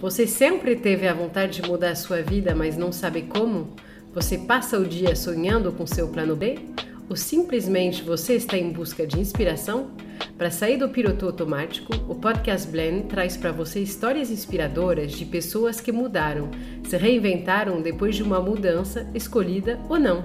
Você sempre teve a vontade de mudar a sua vida, mas não sabe como? Você passa o dia sonhando com seu plano B? Ou simplesmente você está em busca de inspiração? Para sair do piloto automático, o podcast Blend traz para você histórias inspiradoras de pessoas que mudaram, se reinventaram depois de uma mudança escolhida ou não.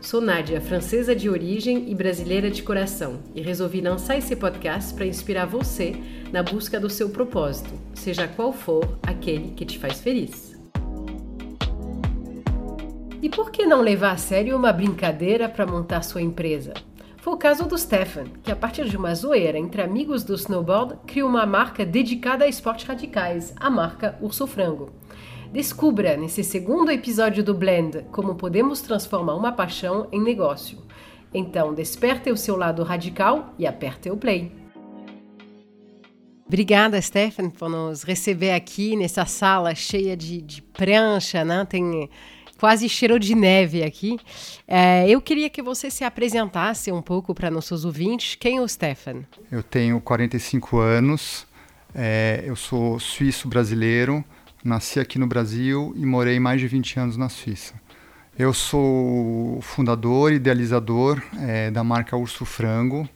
Sou Nádia, francesa de origem e brasileira de coração, e resolvi lançar esse podcast para inspirar você na busca do seu propósito, seja qual for aquele que te faz feliz. E por que não levar a sério uma brincadeira para montar sua empresa? Foi o caso do Stefan, que a partir de uma zoeira entre amigos do snowboard criou uma marca dedicada a esportes radicais, a marca Urso Frango. Descubra nesse segundo episódio do Blend como podemos transformar uma paixão em negócio. Então, desperte o seu lado radical e aperte o play. Obrigada, Stefan, por nos receber aqui nessa sala cheia de, de prancha, né? Tem quase cheiro de neve aqui. É, eu queria que você se apresentasse um pouco para nossos ouvintes. Quem é o Stefan? Eu tenho 45 anos, é, eu sou suíço-brasileiro, Nasci aqui no Brasil e morei mais de 20 anos na Suíça. Eu sou fundador e idealizador é, da marca Urso Frango,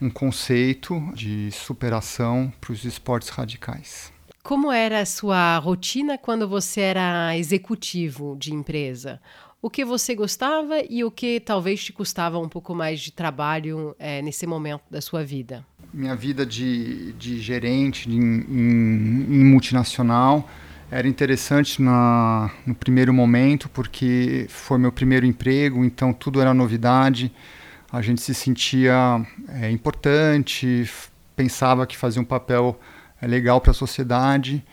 um conceito de superação para os esportes radicais. Como era a sua rotina quando você era executivo de empresa? O que você gostava e o que talvez te custava um pouco mais de trabalho é, nesse momento da sua vida? Minha vida de, de gerente de, em, em multinacional era interessante na, no primeiro momento, porque foi meu primeiro emprego, então tudo era novidade. A gente se sentia é, importante, pensava que fazia um papel é, legal para a sociedade.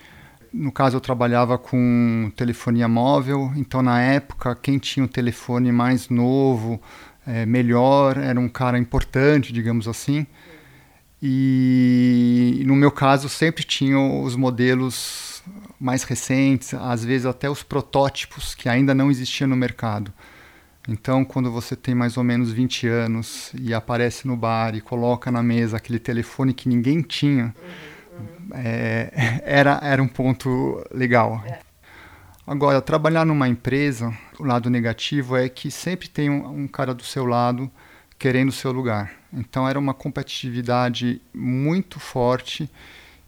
No caso, eu trabalhava com telefonia móvel, então na época, quem tinha um telefone mais novo, é, melhor, era um cara importante, digamos assim. E no meu caso, sempre tinham os modelos mais recentes, às vezes até os protótipos que ainda não existiam no mercado. Então, quando você tem mais ou menos 20 anos e aparece no bar e coloca na mesa aquele telefone que ninguém tinha, é, era, era um ponto legal. Agora, trabalhar numa empresa, o lado negativo é que sempre tem um, um cara do seu lado querendo o seu lugar. Então, era uma competitividade muito forte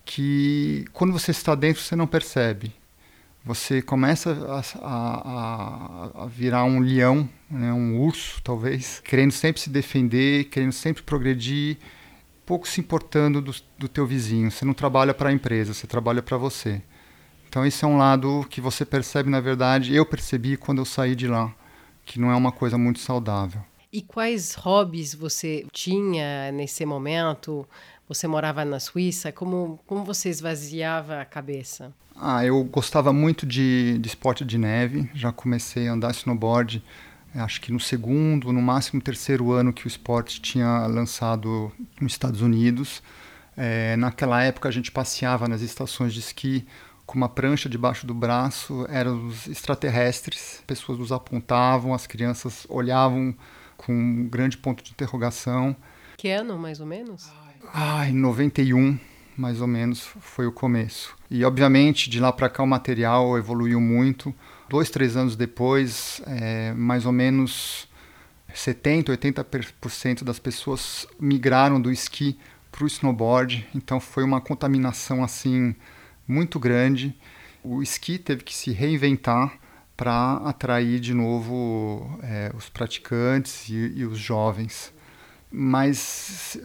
que quando você está dentro você não percebe. Você começa a, a, a virar um leão, né, um urso talvez, querendo sempre se defender, querendo sempre progredir, pouco se importando do, do teu vizinho. Você não trabalha para a empresa, você trabalha para você. Então esse é um lado que você percebe, na verdade, eu percebi quando eu saí de lá, que não é uma coisa muito saudável. E quais hobbies você tinha nesse momento? Você morava na Suíça, como, como você esvaziava a cabeça? Ah, eu gostava muito de, de esporte de neve, já comecei a andar snowboard, acho que no segundo, no máximo terceiro ano que o esporte tinha lançado nos Estados Unidos. É, naquela época a gente passeava nas estações de esqui com uma prancha debaixo do braço, eram os extraterrestres, pessoas nos apontavam, as crianças olhavam com um grande ponto de interrogação. Que ano, mais ou menos? Ah, em 91, mais ou menos, foi o começo. E, obviamente, de lá para cá o material evoluiu muito. Dois, três anos depois, é, mais ou menos 70, 80% das pessoas migraram do esqui para o snowboard. Então, foi uma contaminação assim muito grande. O esqui teve que se reinventar para atrair de novo é, os praticantes e, e os jovens. Mas,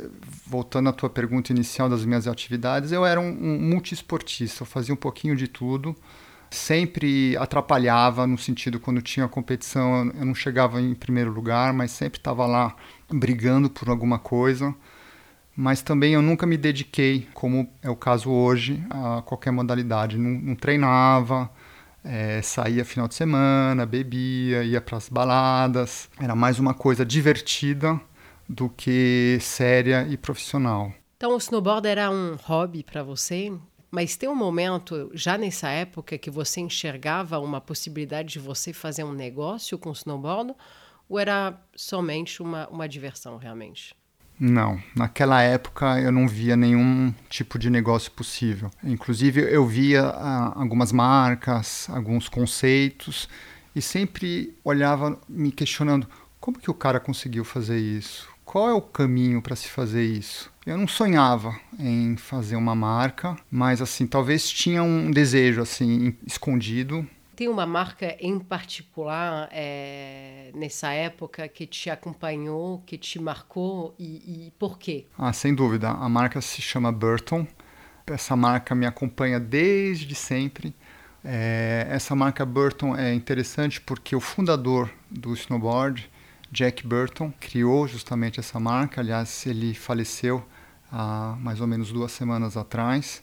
voltando à tua pergunta inicial das minhas atividades, eu era um, um multiesportista, eu fazia um pouquinho de tudo. Sempre atrapalhava no sentido quando tinha competição, eu não chegava em primeiro lugar, mas sempre estava lá brigando por alguma coisa. Mas também eu nunca me dediquei, como é o caso hoje, a qualquer modalidade. Não, não treinava, é, saía final de semana, bebia, ia para as baladas. Era mais uma coisa divertida do que séria e profissional. Então, o snowboard era um hobby para você, mas tem um momento, já nessa época, que você enxergava uma possibilidade de você fazer um negócio com o snowboard? Ou era somente uma, uma diversão, realmente? Não, naquela época eu não via nenhum tipo de negócio possível. Inclusive eu via ah, algumas marcas, alguns conceitos e sempre olhava me questionando como que o cara conseguiu fazer isso? Qual é o caminho para se fazer isso? Eu não sonhava em fazer uma marca, mas assim, talvez tinha um desejo assim escondido tem uma marca em particular é, nessa época que te acompanhou, que te marcou e, e por quê? Ah, sem dúvida. A marca se chama Burton. Essa marca me acompanha desde sempre. É, essa marca Burton é interessante porque o fundador do snowboard, Jack Burton, criou justamente essa marca. Aliás, ele faleceu há mais ou menos duas semanas atrás.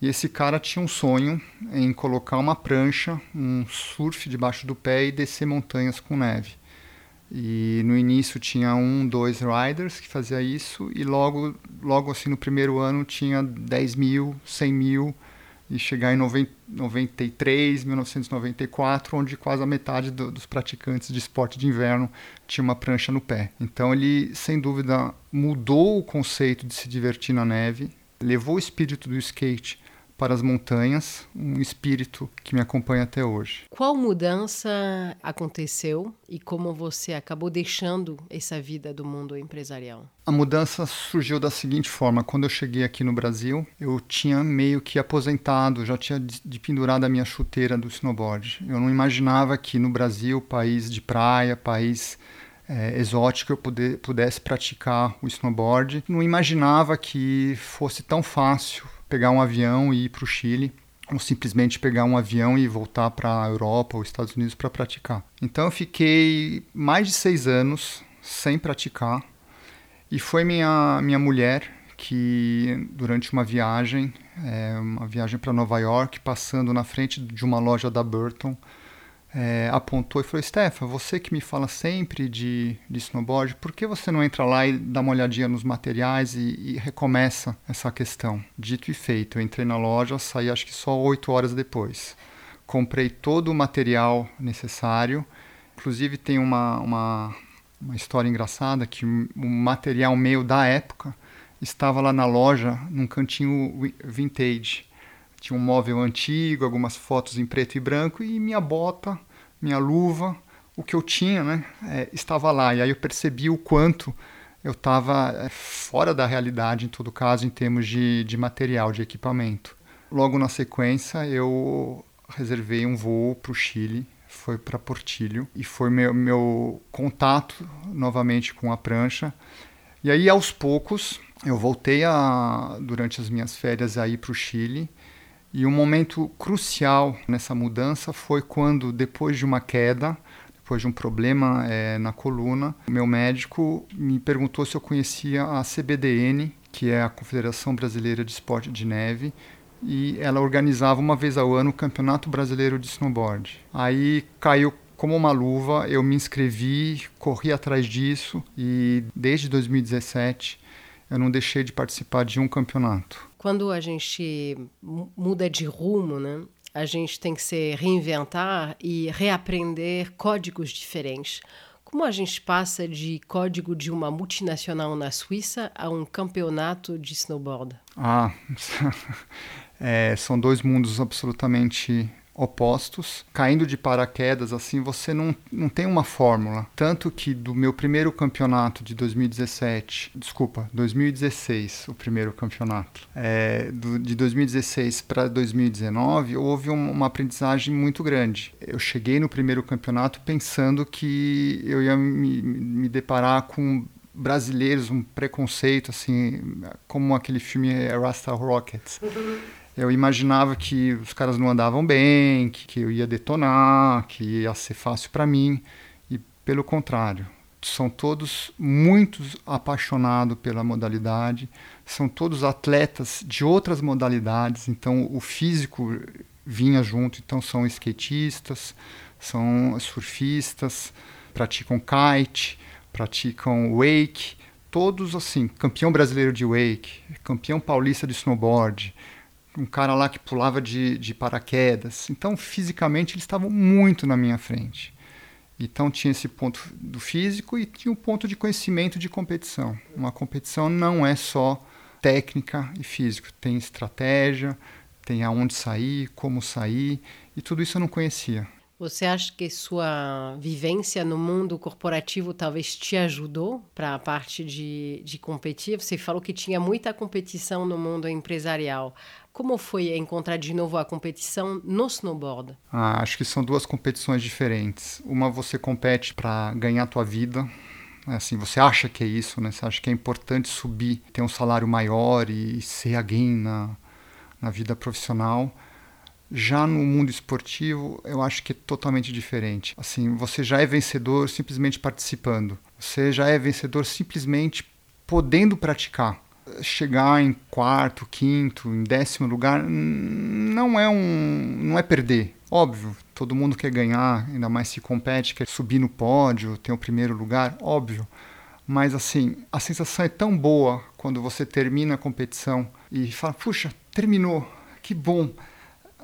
E esse cara tinha um sonho em colocar uma prancha, um surf debaixo do pé e descer montanhas com neve. E no início tinha um, dois riders que fazia isso e logo, logo assim no primeiro ano tinha 10 mil, 100 mil e chegar em 90, 93, 1994, onde quase a metade do, dos praticantes de esporte de inverno tinha uma prancha no pé. Então ele, sem dúvida, mudou o conceito de se divertir na neve, levou o espírito do skate para as montanhas, um espírito que me acompanha até hoje. Qual mudança aconteceu e como você acabou deixando essa vida do mundo empresarial? A mudança surgiu da seguinte forma: quando eu cheguei aqui no Brasil, eu tinha meio que aposentado, já tinha de pendurado a minha chuteira do snowboard. Eu não imaginava que no Brasil, país de praia, país é, exótico, eu puder, pudesse praticar o snowboard. Não imaginava que fosse tão fácil pegar um avião e ir para o Chile ou simplesmente pegar um avião e voltar para a Europa ou Estados Unidos para praticar. Então eu fiquei mais de seis anos sem praticar e foi minha minha mulher que durante uma viagem, é, uma viagem para Nova York, passando na frente de uma loja da Burton, é, apontou e falou: Stefan, você que me fala sempre de, de snowboard, por que você não entra lá e dá uma olhadinha nos materiais e, e recomeça essa questão? Dito e feito, eu entrei na loja, saí acho que só oito horas depois. Comprei todo o material necessário, inclusive tem uma, uma, uma história engraçada que o material meu da época estava lá na loja, num cantinho vintage tinha um móvel antigo, algumas fotos em preto e branco e minha bota, minha luva, o que eu tinha, né, é, estava lá. E aí eu percebi o quanto eu estava é, fora da realidade, em todo caso, em termos de, de material, de equipamento. Logo na sequência, eu reservei um voo para o Chile, foi para Portilho, e foi meu, meu contato novamente com a prancha. E aí, aos poucos, eu voltei a, durante as minhas férias aí para o Chile e um momento crucial nessa mudança foi quando, depois de uma queda, depois de um problema é, na coluna, meu médico me perguntou se eu conhecia a CBDN, que é a Confederação Brasileira de Esporte de Neve, e ela organizava uma vez ao ano o Campeonato Brasileiro de Snowboard. Aí caiu como uma luva, eu me inscrevi, corri atrás disso e desde 2017 eu não deixei de participar de um campeonato. Quando a gente muda de rumo, né? A gente tem que se reinventar e reaprender códigos diferentes. Como a gente passa de código de uma multinacional na Suíça a um campeonato de snowboard? Ah, é, são dois mundos absolutamente opostos, caindo de paraquedas, assim, você não, não tem uma fórmula. Tanto que do meu primeiro campeonato de 2017, desculpa, 2016, o primeiro campeonato, é, do, de 2016 para 2019, houve um, uma aprendizagem muito grande. Eu cheguei no primeiro campeonato pensando que eu ia me, me deparar com brasileiros, um preconceito, assim, como aquele filme Rasta Rockets. eu imaginava que os caras não andavam bem, que, que eu ia detonar, que ia ser fácil para mim. E pelo contrário, são todos muito apaixonados pela modalidade, são todos atletas de outras modalidades, então o físico vinha junto, então são skatistas, são surfistas, praticam kite, praticam wake, todos assim, campeão brasileiro de wake, campeão paulista de snowboard, um cara lá que pulava de, de paraquedas. Então, fisicamente, eles estavam muito na minha frente. Então tinha esse ponto do físico e tinha o um ponto de conhecimento de competição. Uma competição não é só técnica e físico, tem estratégia, tem aonde sair, como sair, e tudo isso eu não conhecia. Você acha que sua vivência no mundo corporativo talvez te ajudou para a parte de, de competir? Você falou que tinha muita competição no mundo empresarial. Como foi encontrar de novo a competição no snowboard? Ah, acho que são duas competições diferentes. Uma você compete para ganhar a tua vida, é assim, você acha que é isso, né? Você acha que é importante subir, ter um salário maior e ser alguém na, na vida profissional. Já no mundo esportivo, eu acho que é totalmente diferente. Assim, você já é vencedor simplesmente participando. Você já é vencedor simplesmente podendo praticar. Chegar em quarto, quinto, em décimo lugar não é um, não é perder. Óbvio, todo mundo quer ganhar, ainda mais se compete, quer subir no pódio, ter o primeiro lugar, óbvio. Mas assim, a sensação é tão boa quando você termina a competição e fala: "Puxa, terminou. Que bom."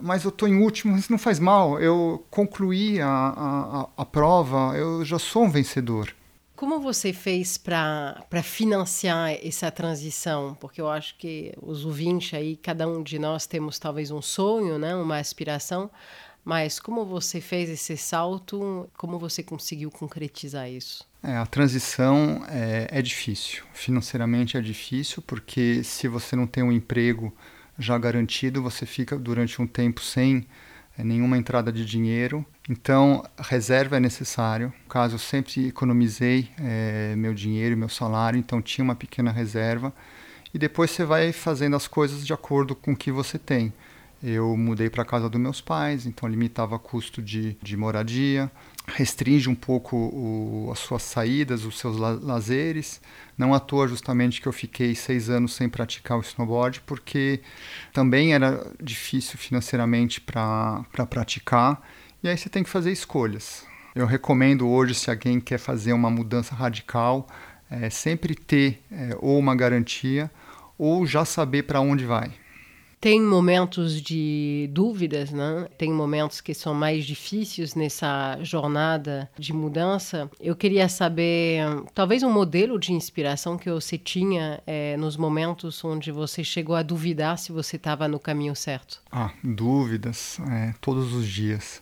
mas eu estou em último, isso não faz mal. Eu concluí a, a, a prova, eu já sou um vencedor. Como você fez para financiar essa transição? Porque eu acho que os ouvintes aí, cada um de nós temos talvez um sonho, né? uma aspiração, mas como você fez esse salto? Como você conseguiu concretizar isso? É, a transição é, é difícil. Financeiramente é difícil, porque se você não tem um emprego já garantido, você fica durante um tempo sem é, nenhuma entrada de dinheiro. Então, reserva é necessário. No caso, eu sempre economizei é, meu dinheiro, meu salário, então tinha uma pequena reserva. E depois você vai fazendo as coisas de acordo com o que você tem. Eu mudei para a casa dos meus pais, então limitava o custo de, de moradia, restringe um pouco o, as suas saídas, os seus la lazeres. Não à toa, justamente, que eu fiquei seis anos sem praticar o snowboard, porque também era difícil financeiramente para pra praticar. E aí você tem que fazer escolhas. Eu recomendo hoje, se alguém quer fazer uma mudança radical, é, sempre ter é, ou uma garantia ou já saber para onde vai. Tem momentos de dúvidas, né? Tem momentos que são mais difíceis nessa jornada de mudança. Eu queria saber, talvez um modelo de inspiração que você tinha é, nos momentos onde você chegou a duvidar se você estava no caminho certo. Ah, dúvidas, é, todos os dias.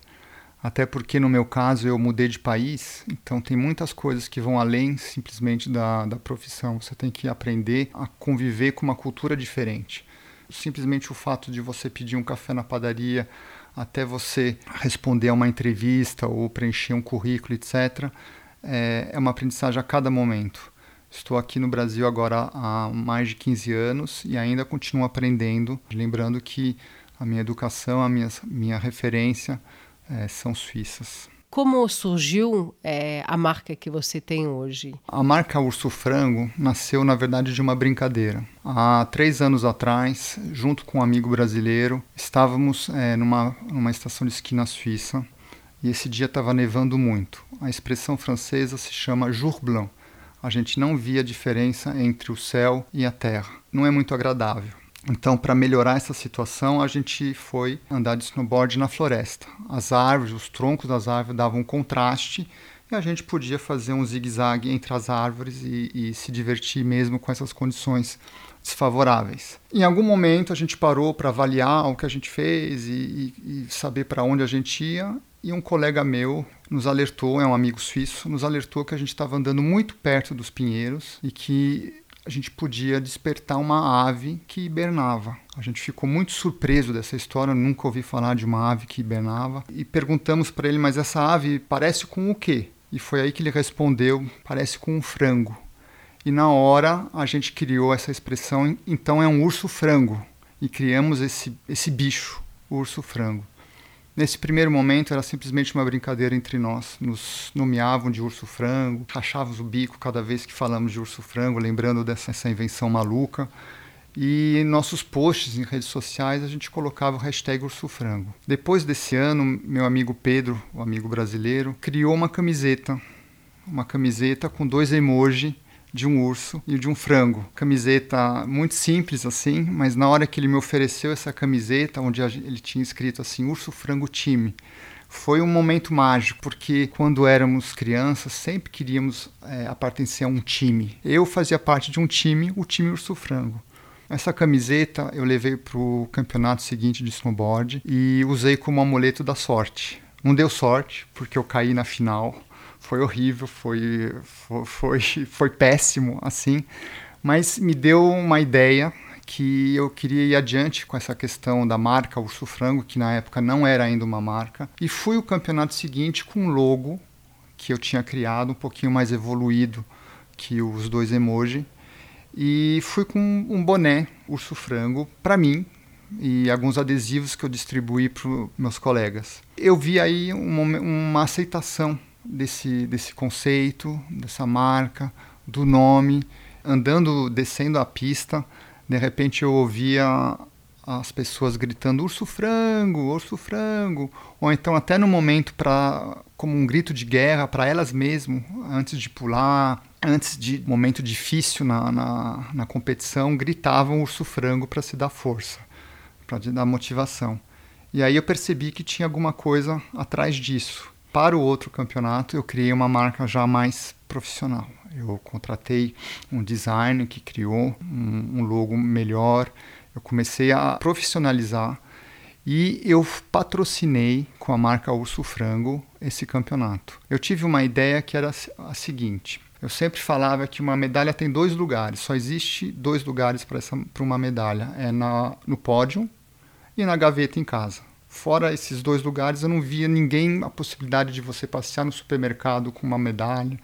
Até porque no meu caso eu mudei de país, então tem muitas coisas que vão além simplesmente da, da profissão. Você tem que aprender a conviver com uma cultura diferente Simplesmente o fato de você pedir um café na padaria até você responder a uma entrevista ou preencher um currículo, etc., é, é uma aprendizagem a cada momento. Estou aqui no Brasil agora há mais de 15 anos e ainda continuo aprendendo, lembrando que a minha educação, a minha, minha referência é, são suíças. Como surgiu é, a marca que você tem hoje? A marca Urso Frango nasceu, na verdade, de uma brincadeira. Há três anos atrás, junto com um amigo brasileiro, estávamos é, numa, numa estação de esqui na Suíça e esse dia estava nevando muito. A expressão francesa se chama jour blanc. A gente não via diferença entre o céu e a terra. Não é muito agradável. Então, para melhorar essa situação, a gente foi andar de snowboard na floresta. As árvores, os troncos das árvores davam um contraste e a gente podia fazer um zigue-zague entre as árvores e, e, se divertir mesmo com essas condições desfavoráveis. Em algum momento a gente parou para avaliar o que a gente fez e, e, e saber para onde a gente ia e um colega meu nos alertou, é um amigo suíço, nos alertou que a gente estava andando muito perto dos pinheiros e que a gente podia despertar uma ave que hibernava. A gente ficou muito surpreso dessa história, nunca ouvi falar de uma ave que hibernava. E perguntamos para ele, mas essa ave parece com o quê? E foi aí que ele respondeu, parece com um frango. E na hora a gente criou essa expressão, então é um urso frango. E criamos esse, esse bicho, urso frango. Nesse primeiro momento era simplesmente uma brincadeira entre nós. Nos nomeavam de urso frango, rachávamos o bico cada vez que falamos de urso frango, lembrando dessa invenção maluca. E em nossos posts em redes sociais a gente colocava o hashtag urso frango. Depois desse ano, meu amigo Pedro, o amigo brasileiro, criou uma camiseta. Uma camiseta com dois emojis de um urso e de um frango. Camiseta muito simples assim, mas na hora que ele me ofereceu essa camiseta, onde ele tinha escrito assim, Urso Frango Time, foi um momento mágico, porque quando éramos crianças sempre queríamos é, pertencer a um time. Eu fazia parte de um time, o time Urso Frango. Essa camiseta eu levei para o campeonato seguinte de snowboard e usei como amuleto da sorte. Não deu sorte, porque eu caí na final. Foi horrível, foi, foi, foi, péssimo, assim. Mas me deu uma ideia que eu queria ir adiante com essa questão da marca Urso Frango, que na época não era ainda uma marca. E fui o campeonato seguinte com um logo que eu tinha criado, um pouquinho mais evoluído que os dois emoji. E fui com um boné Urso Frango para mim e alguns adesivos que eu distribuí para meus colegas. Eu vi aí uma, uma aceitação desse, desse conceito, dessa marca, do nome. Andando, descendo a pista, de repente eu ouvia as pessoas gritando urso frango, urso frango, ou então até no momento para como um grito de guerra para elas mesmo, antes de pular, antes de momento difícil na, na, na competição, gritavam urso frango para se dar força, para dar motivação. E aí eu percebi que tinha alguma coisa atrás disso. Para o outro campeonato, eu criei uma marca já mais profissional. Eu contratei um designer que criou um, um logo melhor. Eu comecei a profissionalizar e eu patrocinei com a marca Urso Frango esse campeonato. Eu tive uma ideia que era a seguinte: eu sempre falava que uma medalha tem dois lugares, só existe dois lugares para uma medalha: é na, no pódio e na gaveta em casa. Fora esses dois lugares, eu não via ninguém a possibilidade de você passear no supermercado com uma medalha,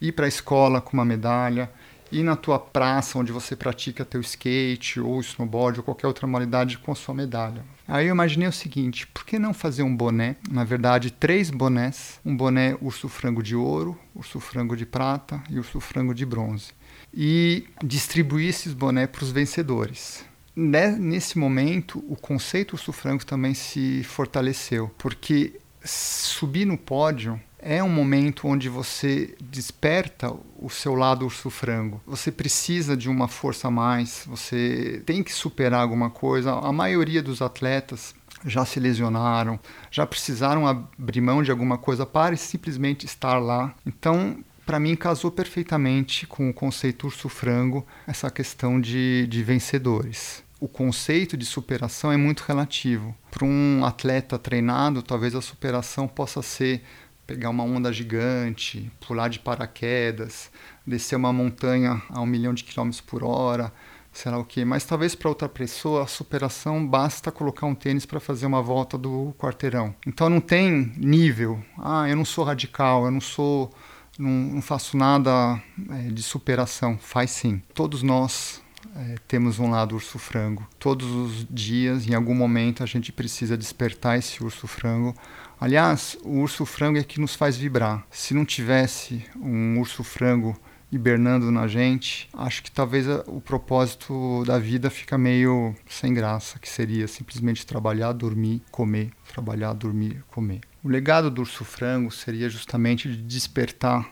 ir para a escola com uma medalha, ir na tua praça onde você pratica teu skate ou snowboard ou qualquer outra modalidade com a sua medalha. Aí eu imaginei o seguinte, por que não fazer um boné? Na verdade, três bonés, um boné urso frango de ouro, urso frango de prata e urso frango de bronze. E distribuir esses bonés para os vencedores nesse momento, o conceito urso frango também se fortaleceu, porque subir no pódio é um momento onde você desperta o seu lado urso frango. Você precisa de uma força a mais, você tem que superar alguma coisa. A maioria dos atletas já se lesionaram, já precisaram abrir mão de alguma coisa para simplesmente estar lá. Então, para mim casou perfeitamente com o conceito urso frango essa questão de, de vencedores o conceito de superação é muito relativo. Para um atleta treinado, talvez a superação possa ser pegar uma onda gigante, pular de paraquedas, descer uma montanha a um milhão de quilômetros por hora, sei lá o quê. Mas talvez para outra pessoa a superação basta colocar um tênis para fazer uma volta do quarteirão. Então não tem nível. Ah, eu não sou radical, eu não sou, não, não faço nada é, de superação. Faz sim. Todos nós é, temos um lado urso frango. Todos os dias, em algum momento, a gente precisa despertar esse urso frango. Aliás, o urso frango é que nos faz vibrar. Se não tivesse um urso frango hibernando na gente, acho que talvez o propósito da vida fica meio sem graça, que seria simplesmente trabalhar, dormir, comer, trabalhar, dormir, comer. O legado do urso frango seria justamente de despertar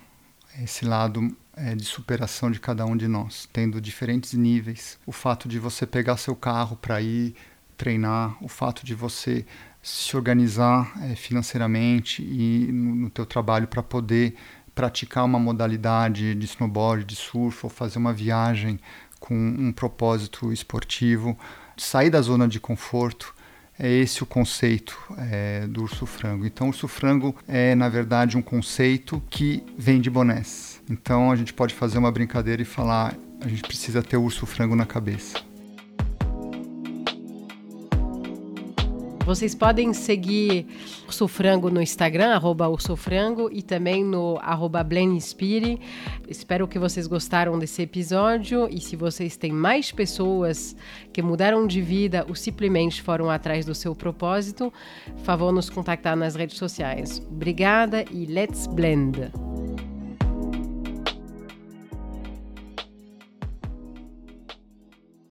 esse lado é, de superação de cada um de nós, tendo diferentes níveis. O fato de você pegar seu carro para ir treinar, o fato de você se organizar é, financeiramente e no, no teu trabalho para poder praticar uma modalidade de snowboard, de surf ou fazer uma viagem com um propósito esportivo, sair da zona de conforto é esse o conceito é, do urso frango. Então, o urso frango é, na verdade, um conceito que vem de bonés. Então, a gente pode fazer uma brincadeira e falar: a gente precisa ter o urso frango na cabeça. Vocês podem seguir Urso Frango no Instagram, arroba Urso Frango, e também no arroba. Espero que vocês gostaram desse episódio e se vocês têm mais pessoas que mudaram de vida ou simplesmente foram atrás do seu propósito, favor nos contactar nas redes sociais. Obrigada e let's blend!